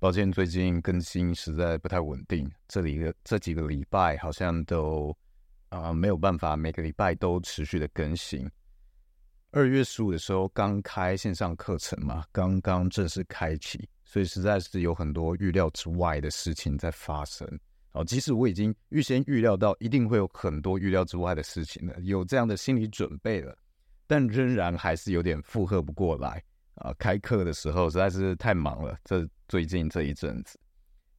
抱歉，最近更新实在不太稳定，这里的这几个礼拜好像都啊、没有办法每个礼拜都持续的更新。二月十五的时候刚开线上课程嘛，刚刚正式开启，所以实在是有很多预料之外的事情在发生。哦，即使我已经预先预料到一定会有很多预料之外的事情了，有这样的心理准备了。但仍然还是有点负荷不过来啊！开课的时候实在是太忙了，这最近这一阵子，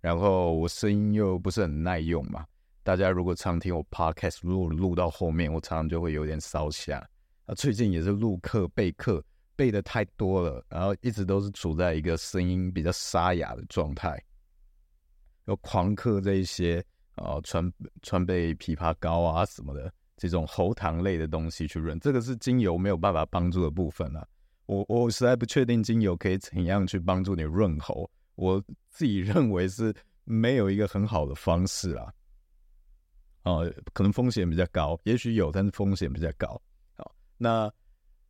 然后我声音又不是很耐用嘛。大家如果常听我 podcast，如果录到后面，我常常就会有点烧声啊。最近也是录课备课备的太多了，然后一直都是处在一个声音比较沙哑的状态，要狂嗑这一些啊川川贝枇杷膏啊什么的。这种喉糖类的东西去润，这个是精油没有办法帮助的部分啊。我我实在不确定精油可以怎样去帮助你润喉，我自己认为是没有一个很好的方式啊。哦、可能风险比较高，也许有，但是风险比较高。好，那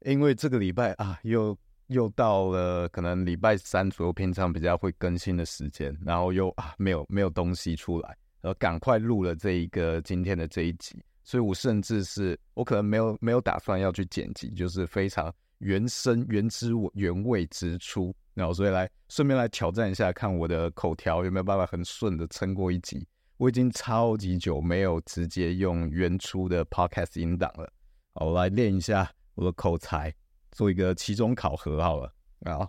因为这个礼拜啊，又又到了可能礼拜三左右，平常比较会更新的时间，然后又啊没有没有东西出来，然后赶快录了这一个今天的这一集。所以我甚至是我可能没有没有打算要去剪辑，就是非常原声原汁原味直出，然后所以来顺便来挑战一下，看我的口条有没有办法很顺的撑过一集。我已经超级久没有直接用原初的 podcast 音档了，好，我来练一下我的口才，做一个期中考核好了，啊，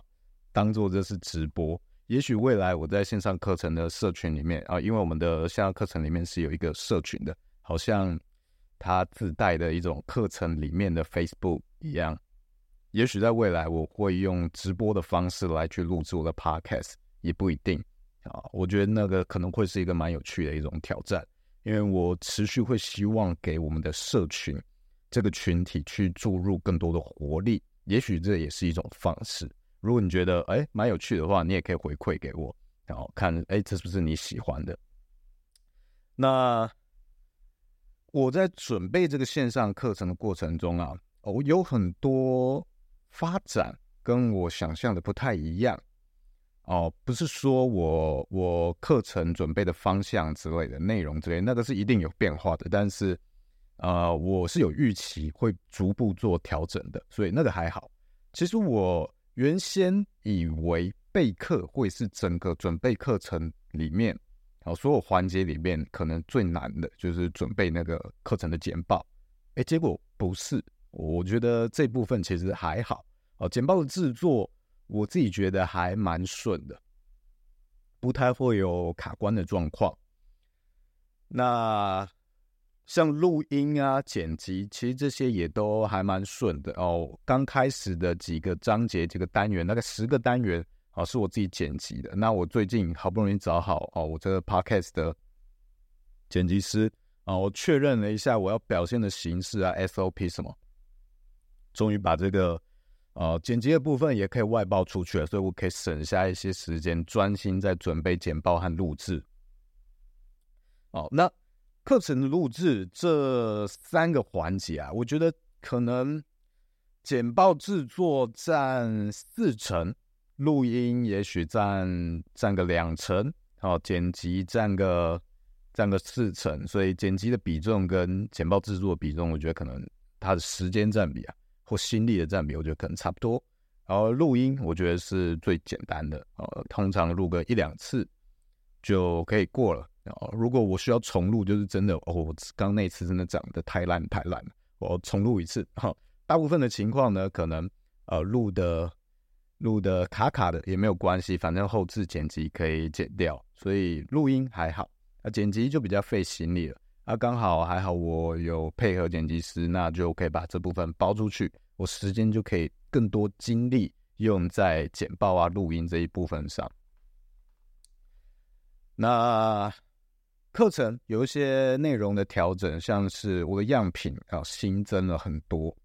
当做这是直播。也许未来我在线上课程的社群里面啊，因为我们的线上课程里面是有一个社群的，好像。它自带的一种课程里面的 Facebook 一样，也许在未来我会用直播的方式来去录制我的 Podcast，也不一定啊。我觉得那个可能会是一个蛮有趣的一种挑战，因为我持续会希望给我们的社群这个群体去注入更多的活力，也许这也是一种方式。如果你觉得哎蛮有趣的话，你也可以回馈给我，然后看哎这是不是你喜欢的？那。我在准备这个线上课程的过程中啊，我有很多发展跟我想象的不太一样哦。不是说我我课程准备的方向之类的内容之类，那个是一定有变化的。但是，呃，我是有预期会逐步做调整的，所以那个还好。其实我原先以为备课会是整个准备课程里面。好，所有环节里面可能最难的就是准备那个课程的简报，哎，结果不是，我觉得这部分其实还好。哦，简报的制作我自己觉得还蛮顺的，不太会有卡关的状况。那像录音啊、剪辑，其实这些也都还蛮顺的哦。刚开始的几个章节、几个单元，那个十个单元。啊，是我自己剪辑的。那我最近好不容易找好哦，我这个 podcast 的剪辑师啊，我确认了一下我要表现的形式啊，SOP 什么，终于把这个呃剪辑的部分也可以外包出去了，所以我可以省下一些时间，专心在准备简报和录制。哦，那课程的录制这三个环节啊，我觉得可能简报制作占四成。录音也许占占个两成，好，剪辑占个占个四成，所以剪辑的比重跟简报制作的比重，我觉得可能它的时间占比啊，或心力的占比，我觉得可能差不多。然后录音，我觉得是最简单的，呃，通常录个一两次就可以过了。然后如果我需要重录，就是真的哦，我刚那次真的讲的太烂太烂了，我重录一次。哈，大部分的情况呢，可能呃录的。录的卡卡的也没有关系，反正后置剪辑可以剪掉，所以录音还好。啊，剪辑就比较费心力了。啊，刚好还好我有配合剪辑师，那就可以把这部分包出去，我时间就可以更多精力用在剪报啊、录音这一部分上。那课程有一些内容的调整，像是我的样品啊新增了很多。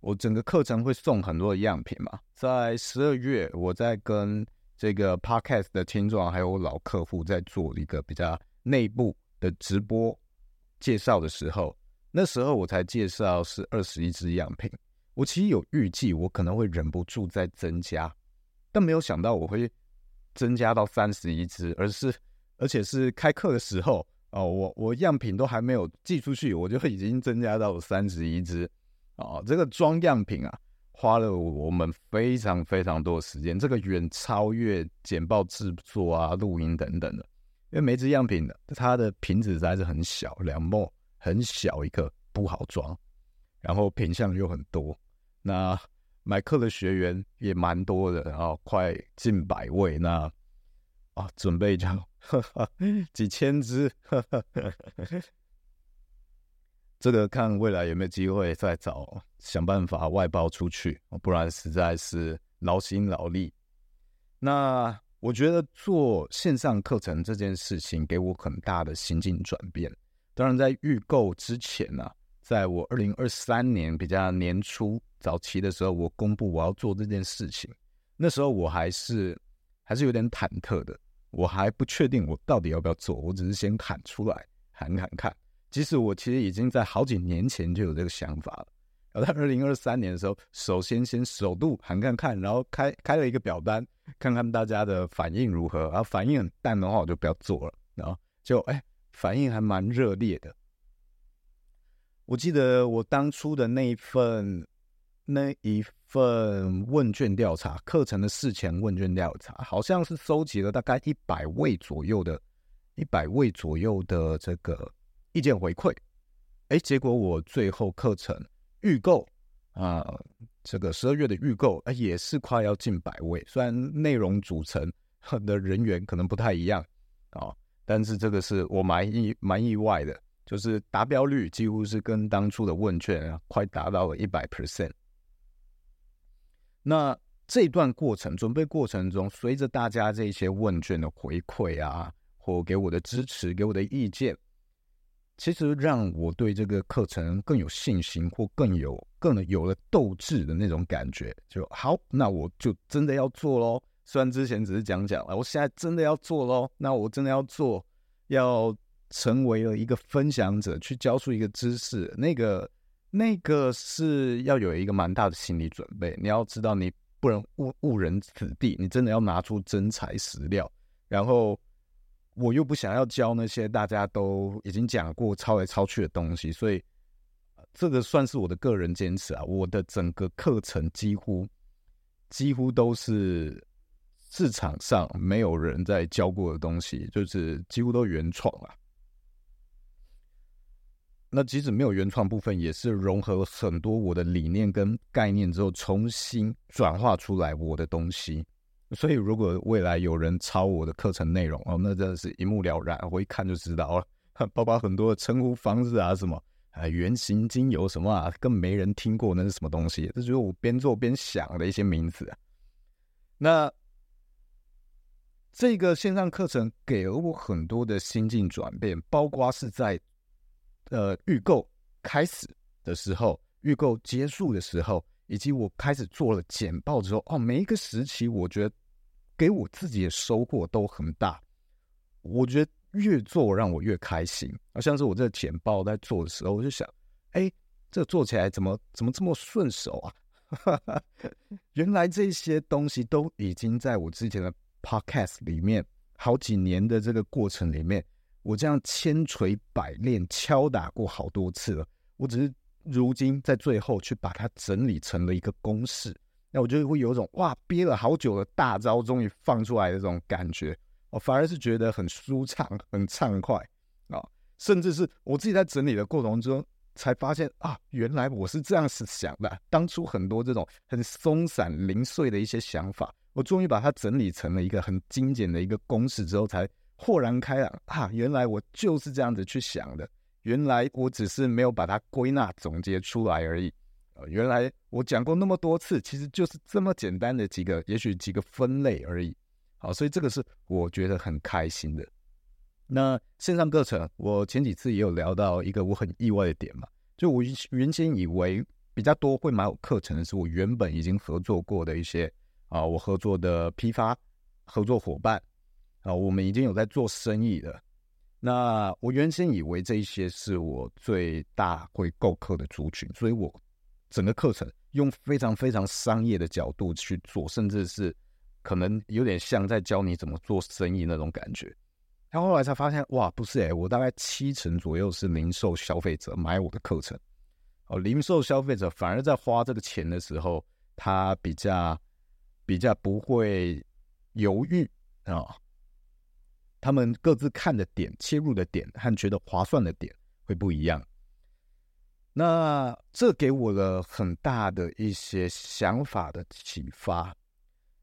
我整个课程会送很多的样品嘛，在十二月，我在跟这个 podcast 的听众还有我老客户在做一个比较内部的直播介绍的时候，那时候我才介绍是二十一支样品。我其实有预计我可能会忍不住再增加，但没有想到我会增加到三十一支，而是而且是开课的时候哦，我我样品都还没有寄出去，我就已经增加到了三十一支哦。这个装样品啊，花了我们非常非常多的时间，这个远超越简报制作啊、录音等等的，因为每支样品的它的瓶子实在是很小，两 ml 很小一个，不好装，然后品相又很多，那。买课的学员也蛮多的，然后快近百位。那啊，准备就 几千支，这个看未来有没有机会再找想办法外包出去，不然实在是劳心劳力。那我觉得做线上课程这件事情给我很大的心境转变。当然，在预购之前呢、啊，在我二零二三年比较年初。早期的时候，我公布我要做这件事情，那时候我还是还是有点忐忑的，我还不确定我到底要不要做，我只是先喊出来喊喊看。即使我其实已经在好几年前就有这个想法了，然后在二零二三年的时候，首先先首度喊看看，然后开开了一个表单，看看大家的反应如何，然后反应很淡的话，我就不要做了。然后就哎，反应还蛮热烈的。我记得我当初的那一份。那一份问卷调查，课程的事前问卷调查，好像是收集了大概一百位左右的，一百位左右的这个意见回馈。哎，结果我最后课程预购啊，这个十二月的预购，啊，也是快要近百位。虽然内容组成的人员可能不太一样啊，但是这个是我蛮意蛮意外的，就是达标率几乎是跟当初的问卷啊，快达到了一百 percent。那这段过程准备过程中，随着大家这些问卷的回馈啊，或给我的支持，给我的意见，其实让我对这个课程更有信心，或更有更有了斗志的那种感觉。就好，那我就真的要做喽。虽然之前只是讲讲了，我现在真的要做喽。那我真的要做，要成为了一个分享者，去教出一个知识，那个。那个是要有一个蛮大的心理准备，你要知道你不能误误人子弟，你真的要拿出真材实料。然后我又不想要教那些大家都已经讲过抄来抄去的东西，所以这个算是我的个人坚持啊。我的整个课程几乎几乎都是市场上没有人在教过的东西，就是几乎都原创啊。那即使没有原创部分，也是融合很多我的理念跟概念之后，重新转化出来我的东西。所以，如果未来有人抄我的课程内容哦，那真的是一目了然，我一看就知道了。包括很多的称呼方式啊，什么啊，原型精油什么啊，更没人听过那是什么东西。这就是我边做边想的一些名字。那这个线上课程给了我很多的心境转变，包括是在。呃，预购开始的时候，预购结束的时候，以及我开始做了简报之后，哦，每一个时期，我觉得给我自己的收获都很大。我觉得越做让我越开心。啊，像是我这个简报在做的时候，我就想，哎，这做起来怎么怎么这么顺手啊？原来这些东西都已经在我之前的 podcast 里面，好几年的这个过程里面。我这样千锤百炼敲打过好多次了，我只是如今在最后去把它整理成了一个公式，那我就会有一种哇憋了好久的大招终于放出来的这种感觉，我反而是觉得很舒畅、很畅快啊，甚至是我自己在整理的过程中才发现啊，原来我是这样子想的。当初很多这种很松散零碎的一些想法，我终于把它整理成了一个很精简的一个公式之后才。豁然开朗啊！原来我就是这样子去想的，原来我只是没有把它归纳总结出来而已。呃，原来我讲过那么多次，其实就是这么简单的几个，也许几个分类而已。好，所以这个是我觉得很开心的。那线上课程，我前几次也有聊到一个我很意外的点嘛，就我原先以为比较多会买我课程的是我原本已经合作过的一些啊，我合作的批发合作伙伴。啊，我们已经有在做生意了。那我原先以为这一些是我最大会购课的族群，所以我整个课程用非常非常商业的角度去做，甚至是可能有点像在教你怎么做生意那种感觉。然后来才发现，哇，不是诶，我大概七成左右是零售消费者买我的课程，哦，零售消费者反而在花这个钱的时候，他比较比较不会犹豫啊。他们各自看的点、切入的点和觉得划算的点会不一样。那这给我了很大的一些想法的启发，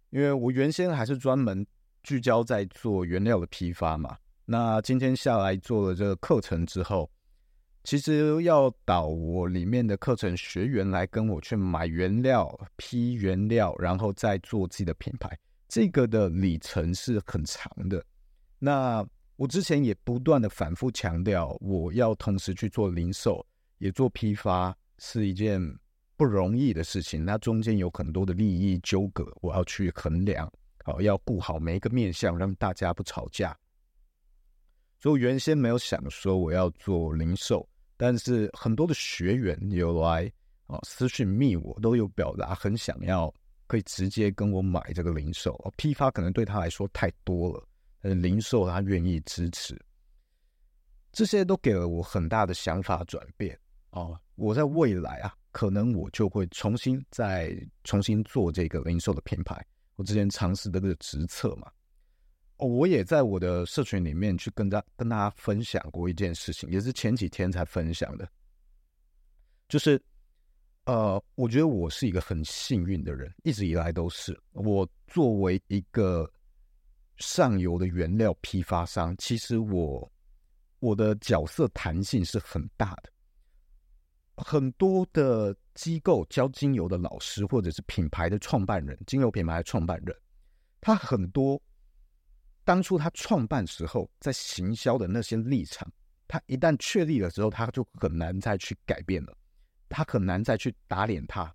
因为我原先还是专门聚焦在做原料的批发嘛。那今天下来做了这个课程之后，其实要导我里面的课程学员来跟我去买原料、批原料，然后再做自己的品牌，这个的里程是很长的。那我之前也不断的反复强调，我要同时去做零售，也做批发，是一件不容易的事情。那中间有很多的利益纠葛，我要去衡量，好，要顾好每一个面向，让大家不吵架。所以我原先没有想说我要做零售，但是很多的学员有来啊私讯密我，都有表达很想要，可以直接跟我买这个零售，批发可能对他来说太多了。呃零售他愿意支持，这些都给了我很大的想法转变哦。我在未来啊，可能我就会重新再重新做这个零售的品牌。我之前尝试的这个直测嘛，哦，我也在我的社群里面去跟大跟大家分享过一件事情，也是前几天才分享的，就是呃，我觉得我是一个很幸运的人，一直以来都是。我作为一个。上游的原料批发商，其实我我的角色弹性是很大的。很多的机构教精油的老师，或者是品牌的创办人，精油品牌的创办人，他很多当初他创办时候在行销的那些立场，他一旦确立了之后，他就很难再去改变了，他很难再去打脸他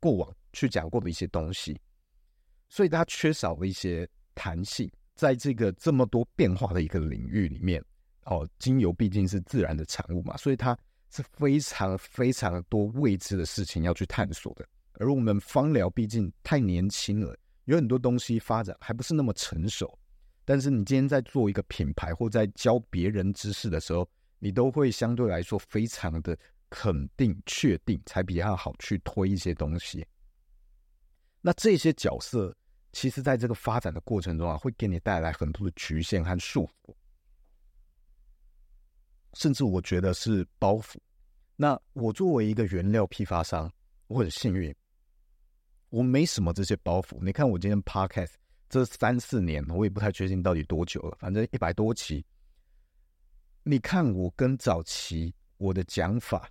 过往去讲过的一些东西，所以他缺少了一些。弹性，在这个这么多变化的一个领域里面，哦，精油毕竟是自然的产物嘛，所以它是非常非常多未知的事情要去探索的。而我们芳疗毕竟太年轻了，有很多东西发展还不是那么成熟。但是你今天在做一个品牌或在教别人知识的时候，你都会相对来说非常的肯定、确定，才比较好去推一些东西。那这些角色。其实，在这个发展的过程中啊，会给你带来很多的局限和束缚，甚至我觉得是包袱。那我作为一个原料批发商，我很幸运，我没什么这些包袱。你看，我今天 Podcast 这三四年，我也不太确定到底多久了，反正一百多期。你看，我跟早期我的讲法，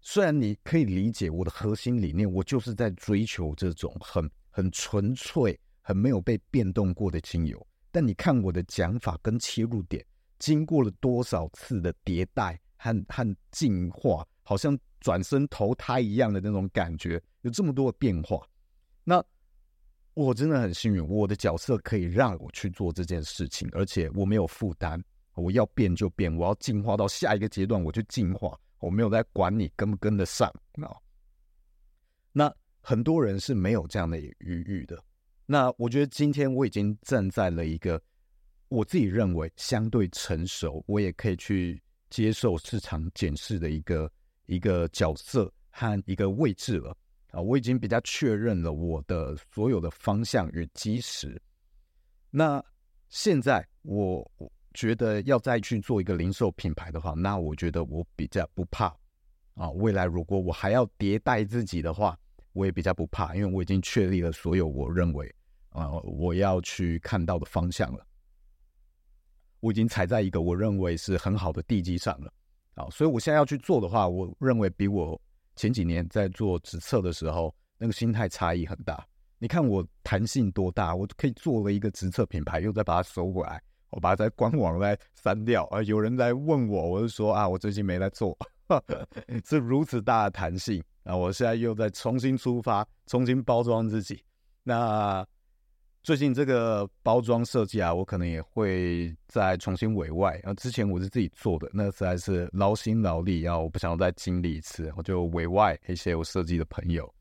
虽然你可以理解我的核心理念，我就是在追求这种很。很纯粹、很没有被变动过的精油，但你看我的讲法跟切入点，经过了多少次的迭代和和进化，好像转身投胎一样的那种感觉，有这么多的变化。那我真的很幸运，我的角色可以让我去做这件事情，而且我没有负担，我要变就变，我要进化到下一个阶段，我就进化，我没有在管你跟不跟得上。那。很多人是没有这样的余裕的。那我觉得今天我已经站在了一个我自己认为相对成熟，我也可以去接受市场检视的一个一个角色和一个位置了啊！我已经比较确认了我的所有的方向与基石。那现在我觉得要再去做一个零售品牌的话，那我觉得我比较不怕啊。未来如果我还要迭代自己的话，我也比较不怕，因为我已经确立了所有我认为啊、呃、我要去看到的方向了。我已经踩在一个我认为是很好的地基上了啊，所以我现在要去做的话，我认为比我前几年在做直测的时候那个心态差异很大。你看我弹性多大，我可以做了一个直测品牌，又再把它收回来，我把它在官网再删掉啊。有人来问我，我就说啊，我最近没在做，是如此大的弹性。那我现在又在重新出发，重新包装自己。那最近这个包装设计啊，我可能也会再重新委外。然后之前我是自己做的，那实在是劳心劳力，然后我不想再经历一次，我就委外一些我设计的朋友，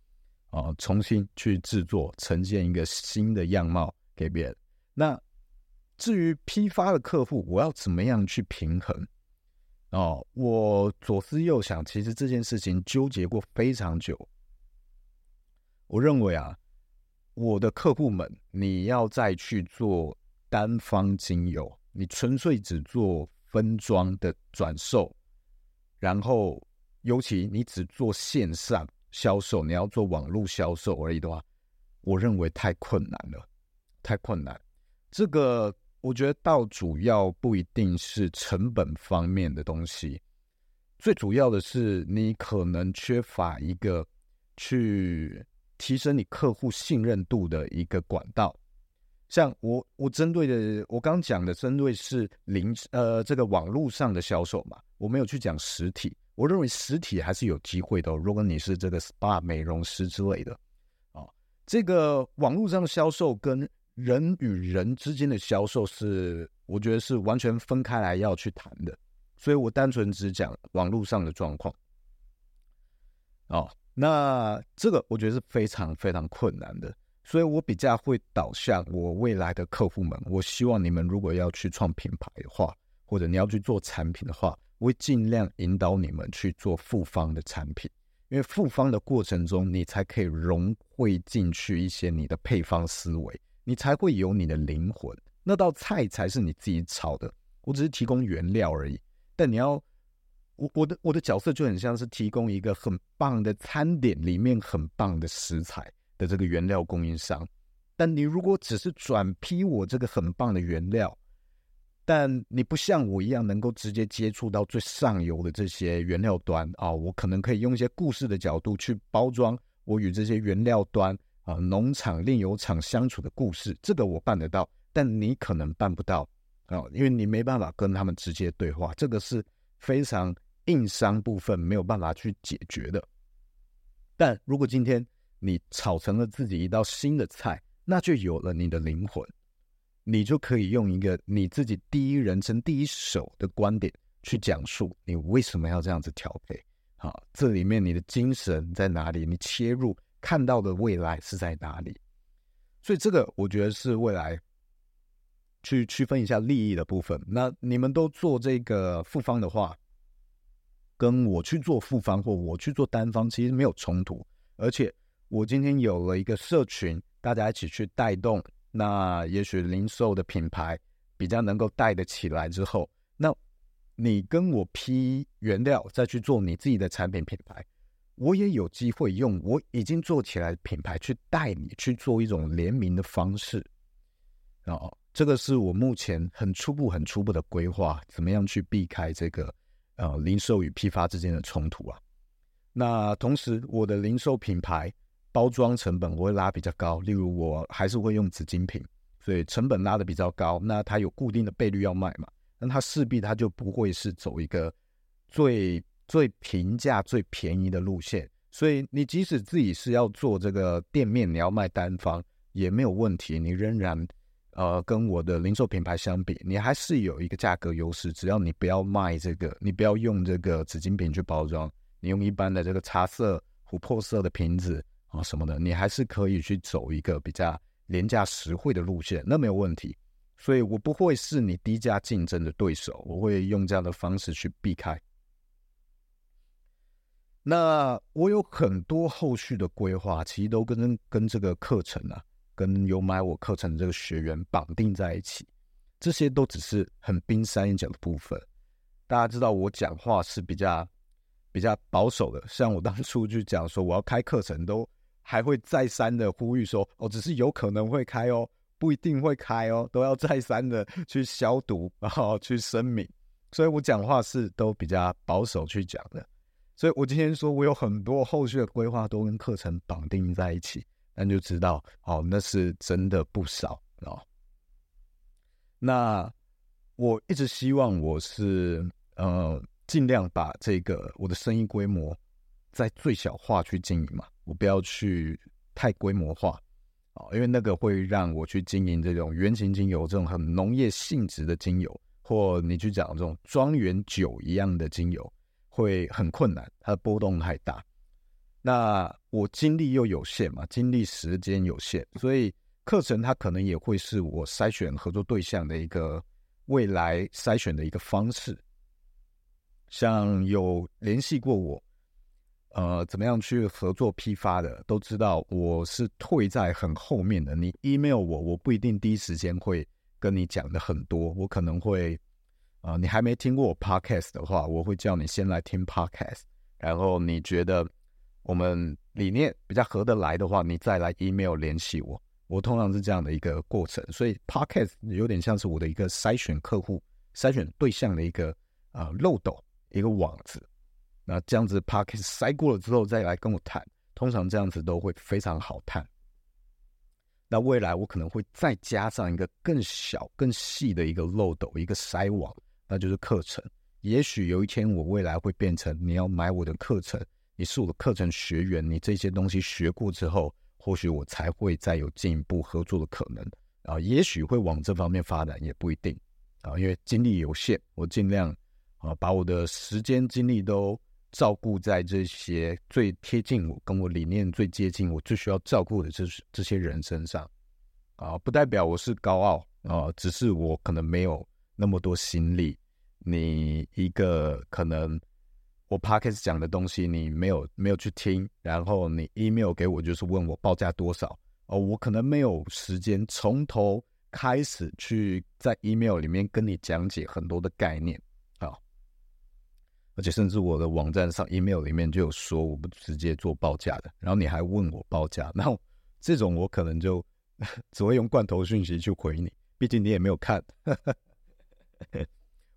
啊，重新去制作，呈现一个新的样貌给别人。那至于批发的客户，我要怎么样去平衡？哦，我左思右想，其实这件事情纠结过非常久。我认为啊，我的客户们，你要再去做单方精油，你纯粹只做分装的转售，然后尤其你只做线上销售，你要做网络销售而已的话，我认为太困难了，太困难。这个。我觉得倒主要不一定是成本方面的东西，最主要的是你可能缺乏一个去提升你客户信任度的一个管道。像我，我针对的，我刚讲的针对是零呃这个网络上的销售嘛，我没有去讲实体。我认为实体还是有机会的，如果你是这个 SPA 美容师之类的啊，这个网络上销售跟人与人之间的销售是，我觉得是完全分开来要去谈的，所以我单纯只讲网络上的状况。哦，那这个我觉得是非常非常困难的，所以我比较会导向我未来的客户们。我希望你们如果要去创品牌的话，或者你要去做产品的话，我会尽量引导你们去做复方的产品，因为复方的过程中，你才可以融汇进去一些你的配方思维。你才会有你的灵魂，那道菜才是你自己炒的。我只是提供原料而已。但你要，我我的我的角色就很像是提供一个很棒的餐点里面很棒的食材的这个原料供应商。但你如果只是转批我这个很棒的原料，但你不像我一样能够直接接触到最上游的这些原料端啊，我可能可以用一些故事的角度去包装我与这些原料端。啊，农场、炼油厂相处的故事，这个我办得到，但你可能办不到啊，因为你没办法跟他们直接对话，这个是非常硬伤部分没有办法去解决的。但如果今天你炒成了自己一道新的菜，那就有了你的灵魂，你就可以用一个你自己第一人称、第一手的观点去讲述你为什么要这样子调配。好，这里面你的精神在哪里？你切入。看到的未来是在哪里？所以这个我觉得是未来去区分一下利益的部分。那你们都做这个复方的话，跟我去做复方或我去做单方其实没有冲突。而且我今天有了一个社群，大家一起去带动，那也许零售的品牌比较能够带得起来之后，那你跟我批原料，再去做你自己的产品品牌。我也有机会用我已经做起来的品牌去带你去做一种联名的方式，哦，这个是我目前很初步、很初步的规划，怎么样去避开这个呃零售与批发之间的冲突啊？那同时，我的零售品牌包装成本我会拉比较高，例如我还是会用紫精品，所以成本拉得比较高。那它有固定的倍率要卖嘛？那它势必它就不会是走一个最。最平价、最便宜的路线，所以你即使自己是要做这个店面，你要卖单方也没有问题。你仍然，呃，跟我的零售品牌相比，你还是有一个价格优势。只要你不要卖这个，你不要用这个紫精瓶去包装，你用一般的这个茶色、琥珀色的瓶子啊什么的，你还是可以去走一个比较廉价实惠的路线，那没有问题。所以我不会是你低价竞争的对手，我会用这样的方式去避开。那我有很多后续的规划，其实都跟跟这个课程啊，跟有买我课程的这个学员绑定在一起。这些都只是很冰山一角的部分。大家知道我讲话是比较比较保守的，像我当初就讲说我要开课程，都还会再三的呼吁说，哦，只是有可能会开哦，不一定会开哦，都要再三的去消毒，然后去声明。所以我讲话是都比较保守去讲的。所以我今天说，我有很多后续的规划都跟课程绑定在一起，那就知道哦，那是真的不少哦。那我一直希望我是呃尽量把这个我的生意规模在最小化去经营嘛，我不要去太规模化啊，因为那个会让我去经营这种原型精油这种很农业性质的精油，或你去讲这种庄园酒一样的精油。会很困难，它的波动太大。那我精力又有限嘛，精力时间有限，所以课程它可能也会是我筛选合作对象的一个未来筛选的一个方式。像有联系过我，呃，怎么样去合作批发的，都知道我是退在很后面的。你 email 我，我不一定第一时间会跟你讲的很多，我可能会，啊、你还没听过我 podcast 的话，我会叫你先来听 podcast，然后你觉得。我们理念比较合得来的话，你再来 email 联系我。我通常是这样的一个过程，所以 podcast 有点像是我的一个筛选客户、筛选对象的一个啊、漏斗、一个网子。那这样子 podcast 筛过了之后，再来跟我谈，通常这样子都会非常好谈。那未来我可能会再加上一个更小、更细的一个漏斗、一个筛网，那就是课程。也许有一天我未来会变成你要买我的课程。你是我的课程学员，你这些东西学过之后，或许我才会再有进一步合作的可能啊，也许会往这方面发展，也不一定啊，因为精力有限，我尽量啊把我的时间精力都照顾在这些最贴近我、跟我理念最接近、我最需要照顾的这这些人身上啊，不代表我是高傲啊，只是我可能没有那么多心力，你一个可能。我 Podcast 讲的东西你没有没有去听，然后你 email 给我就是问我报价多少哦，我可能没有时间从头开始去在 email 里面跟你讲解很多的概念啊，而且甚至我的网站上 email 里面就有说我不直接做报价的，然后你还问我报价，然后这种我可能就 只会用罐头讯息去回你，毕竟你也没有看。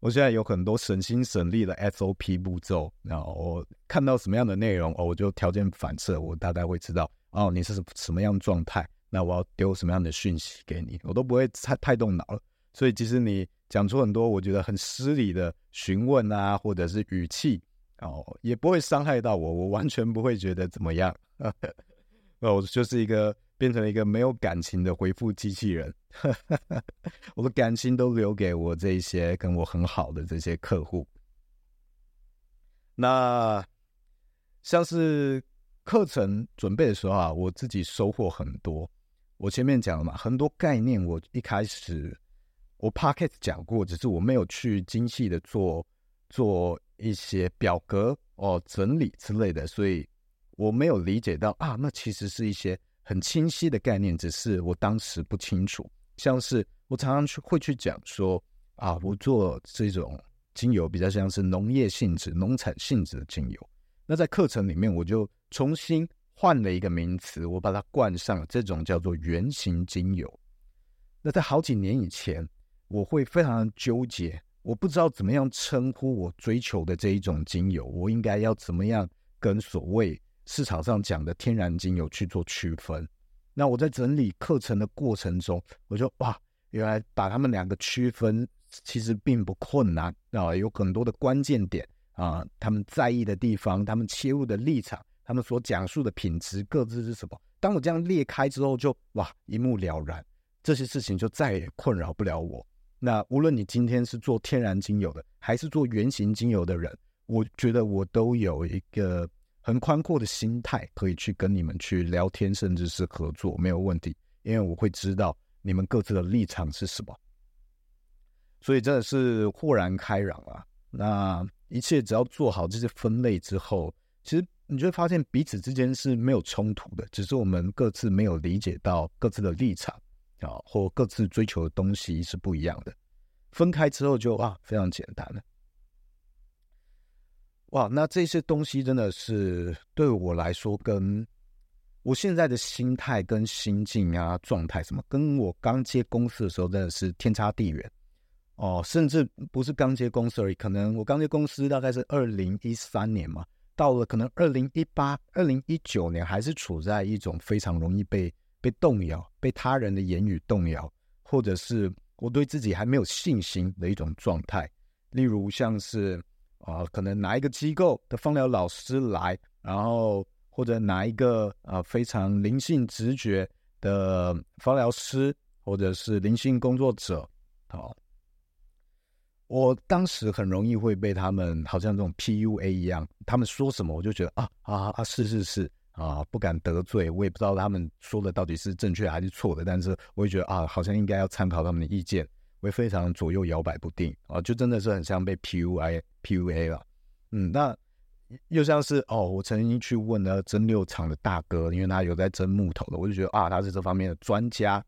我现在有很多省心省力的 SOP 步骤，然后我看到什么样的内容，哦，我就条件反射，我大概会知道，哦，你是什么样状态，那我要丢什么样的讯息给你，我都不会太太动脑了。所以，即使你讲出很多我觉得很失礼的询问啊，或者是语气，哦，也不会伤害到我，我完全不会觉得怎么样。哦，我就是一个。变成了一个没有感情的回复机器人，我的感情都留给我这一些跟我很好的这些客户。那像是课程准备的时候啊，我自己收获很多。我前面讲了嘛，很多概念我一开始我 podcast 讲过，只是我没有去精细的做做一些表格哦整理之类的，所以我没有理解到啊，那其实是一些。很清晰的概念，只是我当时不清楚。像是我常常去会去讲说啊，我做这种精油比较像是农业性质、农产性质的精油。那在课程里面，我就重新换了一个名词，我把它冠上这种叫做原型精油。那在好几年以前，我会非常纠结，我不知道怎么样称呼我追求的这一种精油，我应该要怎么样跟所谓。市场上讲的天然精油去做区分，那我在整理课程的过程中，我就哇，原来把他们两个区分其实并不困难啊，有很多的关键点啊，他们在意的地方，他们切入的立场，他们所讲述的品质各自是什么。当我这样裂开之后就，哇一目了然，这些事情就再也困扰不了我。那无论你今天是做天然精油的，还是做原型精油的人，我觉得我都有一个。很宽阔的心态，可以去跟你们去聊天，甚至是合作，没有问题。因为我会知道你们各自的立场是什么，所以真的是豁然开朗啊！那一切只要做好这些分类之后，其实你就会发现彼此之间是没有冲突的，只是我们各自没有理解到各自的立场啊，或各自追求的东西是不一样的。分开之后就啊，非常简单了。哇，那这些东西真的是对我来说，跟我现在的心态、跟心境啊、状态什么，跟我刚接公司的时候真的是天差地远哦。甚至不是刚接公司而已，可能我刚接公司大概是二零一三年嘛，到了可能二零一八、二零一九年，还是处在一种非常容易被被动摇、被他人的言语动摇，或者是我对自己还没有信心的一种状态。例如像是。啊，可能哪一个机构的芳疗老师来，然后或者哪一个啊非常灵性直觉的芳疗师，或者是灵性工作者，好，我当时很容易会被他们好像这种 PUA 一样，他们说什么我就觉得啊啊啊是是是啊，不敢得罪，我也不知道他们说的到底是正确还是错的，但是我会觉得啊，好像应该要参考他们的意见，会非常左右摇摆不定啊，就真的是很像被 PUA PUA 了。嗯，那又像是哦，我曾经去问了蒸馏厂的大哥，因为他有在蒸木头的，我就觉得啊，他是这方面的专家。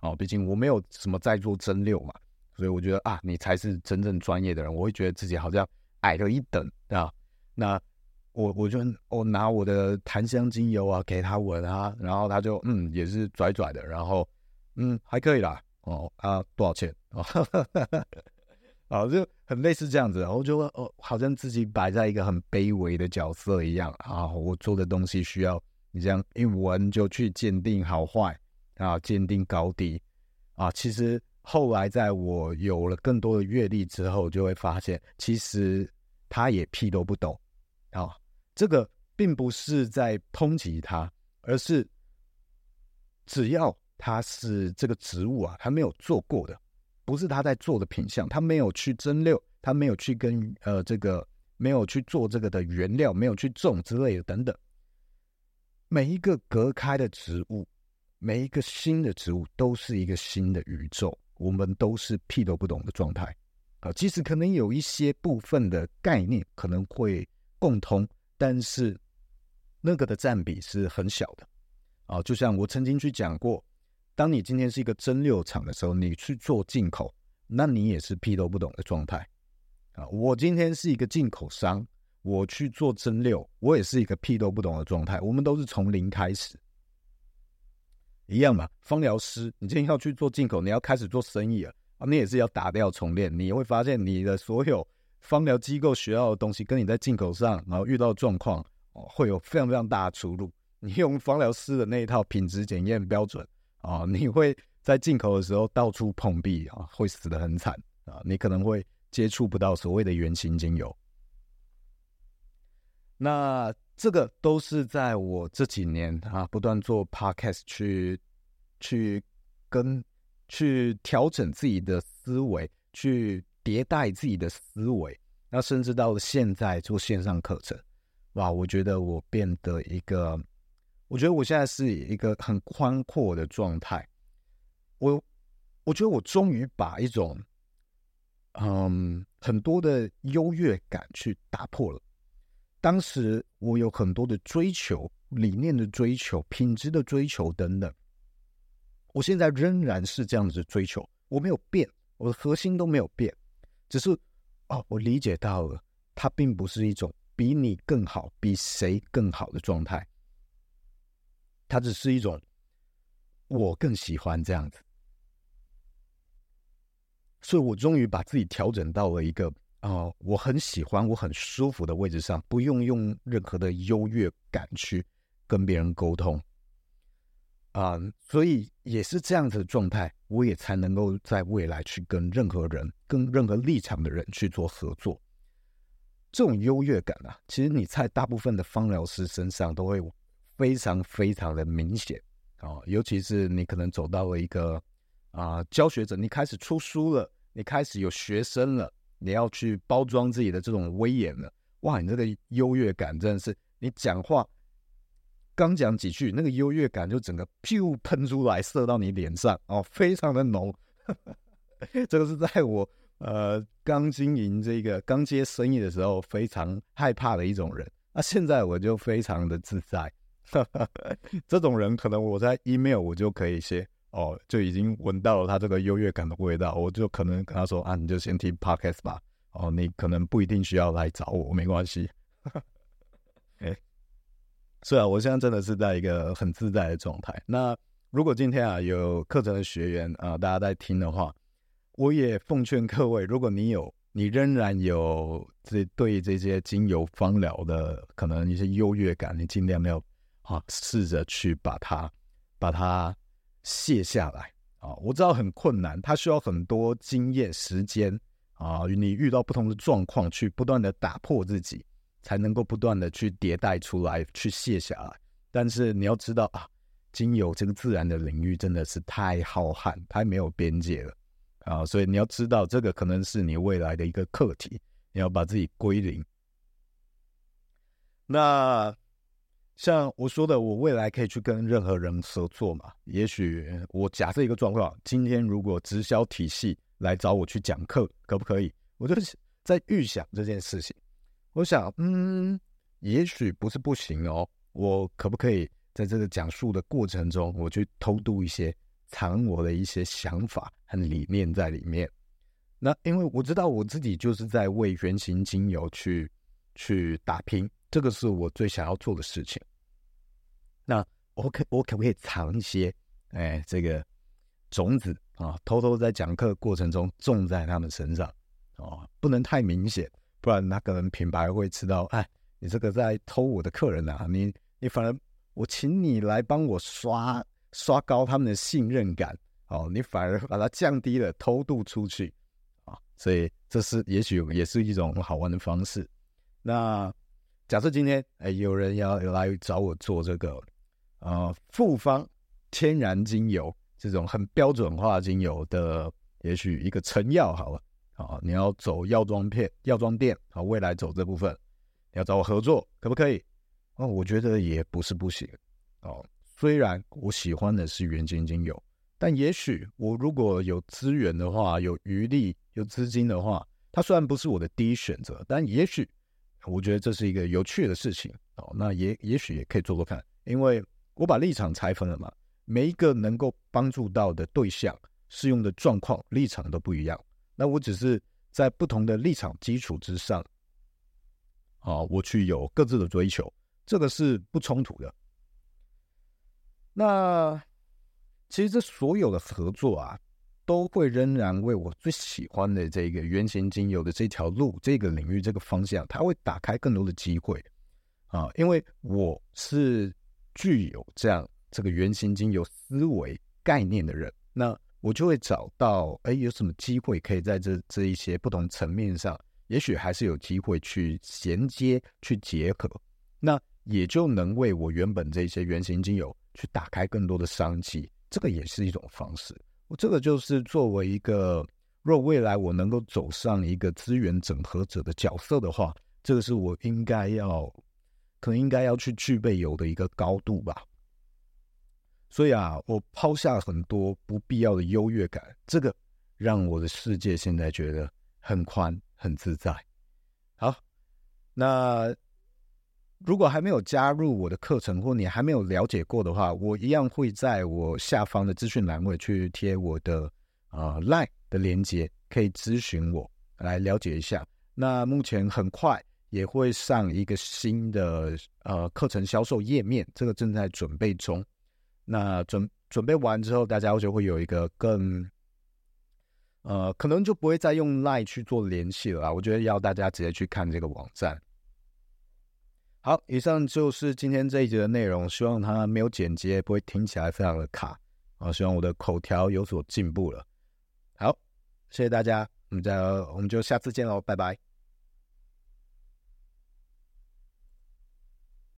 哦，毕竟我没有什么在做蒸馏嘛，所以我觉得啊，你才是真正专业的人。我会觉得自己好像矮了一等啊。那我我就我拿我的檀香精油啊给他闻啊，然后他就嗯也是拽拽的，然后嗯还可以啦。哦啊多少钱？哦，啊就很类似这样子，然后就哦好像自己摆在一个很卑微的角色一样啊。我做的东西需要你这样一闻就去鉴定好坏。啊，鉴定高低啊，其实后来在我有了更多的阅历之后，就会发现，其实他也屁都不懂啊。这个并不是在抨击他，而是只要他是这个职务啊，他没有做过的，不是他在做的品相，他没有去蒸馏，他没有去跟呃这个没有去做这个的原料，没有去种之类的等等，每一个隔开的植物。每一个新的植物都是一个新的宇宙，我们都是屁都不懂的状态啊。即使可能有一些部分的概念可能会共通，但是那个的占比是很小的啊。就像我曾经去讲过，当你今天是一个蒸馏厂的时候，你去做进口，那你也是屁都不懂的状态啊。我今天是一个进口商，我去做蒸馏，我也是一个屁都不懂的状态。我们都是从零开始。一样嘛，芳疗师，你今天要去做进口，你要开始做生意了啊，你也是要打掉重练。你会发现你的所有芳疗机构学到的东西，跟你在进口上然后遇到的状况哦，会有非常非常大的出入。你用芳疗师的那一套品质检验标准啊，你会在进口的时候到处碰壁啊，会死得很惨啊，你可能会接触不到所谓的原型精油。那。这个都是在我这几年啊，不断做 podcast 去去跟去调整自己的思维，去迭代自己的思维，那甚至到了现在做线上课程，哇，我觉得我变得一个，我觉得我现在是一个很宽阔的状态，我我觉得我终于把一种嗯很多的优越感去打破了。当时我有很多的追求、理念的追求、品质的追求等等，我现在仍然是这样子追求，我没有变，我的核心都没有变，只是哦，我理解到了，它并不是一种比你更好、比谁更好的状态，它只是一种我更喜欢这样子，所以我终于把自己调整到了一个。啊、我很喜欢，我很舒服的位置上，不用用任何的优越感去跟别人沟通啊、所以也是这样子的状态，我也才能够在未来去跟任何人、跟任何立场的人去做合作。这种优越感啊，其实你在大部分的芳疗师身上都会非常非常的明显啊、呃，尤其是你可能走到了一个啊、教学者，你开始出书了，你开始有学生了。你要去包装自己的这种威严了，哇！你这个优越感真的是，你讲话刚讲几句，那个优越感就整个噗喷出来，射到你脸上哦，非常的浓。这个是在我呃刚经营这个刚接生意的时候非常害怕的一种人，那现在我就非常的自在。这种人可能我在 email 我就可以写。哦，就已经闻到了他这个优越感的味道，我就可能跟他说啊，你就先听 podcast 吧。哦，你可能不一定需要来找我，没关系。哎，是啊，我现在真的是在一个很自在的状态。那如果今天啊有课程的学员啊，大家在听的话，我也奉劝各位，如果你有，你仍然有这对这些精油芳疗的可能一些优越感，你尽量要啊试着去把它，把它。卸下来啊！我知道很困难，它需要很多经验、时间啊。你遇到不同的状况，去不断的打破自己，才能够不断的去迭代出来，去卸下来。但是你要知道啊，精油这个自然的领域真的是太浩瀚、太没有边界了啊，所以你要知道，这个可能是你未来的一个课题，你要把自己归零。那像我说的，我未来可以去跟任何人合作嘛？也许我假设一个状况，今天如果直销体系来找我去讲课，可不可以？我就在预想这件事情。我想，嗯，也许不是不行哦。我可不可以在这个讲述的过程中，我去偷渡一些藏我的一些想法和理念在里面？那因为我知道我自己就是在为原型精油去去打拼。这个是我最想要做的事情。那我可我可不可以藏一些，哎，这个种子啊，偷偷在讲课过程中种在他们身上哦，不能太明显，不然那个人品牌会知道，哎，你这个在偷我的客人、啊，你你反而我请你来帮我刷刷高他们的信任感，哦，你反而把它降低了，偷渡出去啊，所以这是也许也是一种好玩的方式。那。假设今天哎，有人要来找我做这个呃复方天然精油这种很标准化精油的，也许一个成药好了啊，你要走药妆片药妆店啊，未来走这部分，你要找我合作可不可以？哦，我觉得也不是不行哦。虽然我喜欢的是原型精油，但也许我如果有资源的话，有余力有资金的话，它虽然不是我的第一选择，但也许。我觉得这是一个有趣的事情哦，那也也许也可以做做看，因为我把立场拆分了嘛，每一个能够帮助到的对象、适用的状况、立场都不一样。那我只是在不同的立场基础之上，啊，我去有各自的追求，这个是不冲突的。那其实这所有的合作啊。都会仍然为我最喜欢的这个原型精油的这条路、这个领域、这个方向，它会打开更多的机会啊！因为我是具有这样这个原型精油思维概念的人，那我就会找到，哎，有什么机会可以在这这一些不同层面上，也许还是有机会去衔接、去结合，那也就能为我原本这些原型精油去打开更多的商机，这个也是一种方式。我这个就是作为一个，若未来我能够走上一个资源整合者的角色的话，这个是我应该要，可能应该要去具备有的一个高度吧。所以啊，我抛下很多不必要的优越感，这个让我的世界现在觉得很宽很自在。好，那。如果还没有加入我的课程，或你还没有了解过的话，我一样会在我下方的资讯栏位去贴我的呃 LINE 的链接，可以咨询我来了解一下。那目前很快也会上一个新的呃课程销售页面，这个正在准备中。那准准备完之后，大家就会有一个更呃，可能就不会再用 LINE 去做联系了啊。我觉得要大家直接去看这个网站。好，以上就是今天这一集的内容。希望它没有剪接，不会听起来非常的卡啊。希望我的口条有所进步了。好，谢谢大家，我们再我们就下次见喽，拜拜。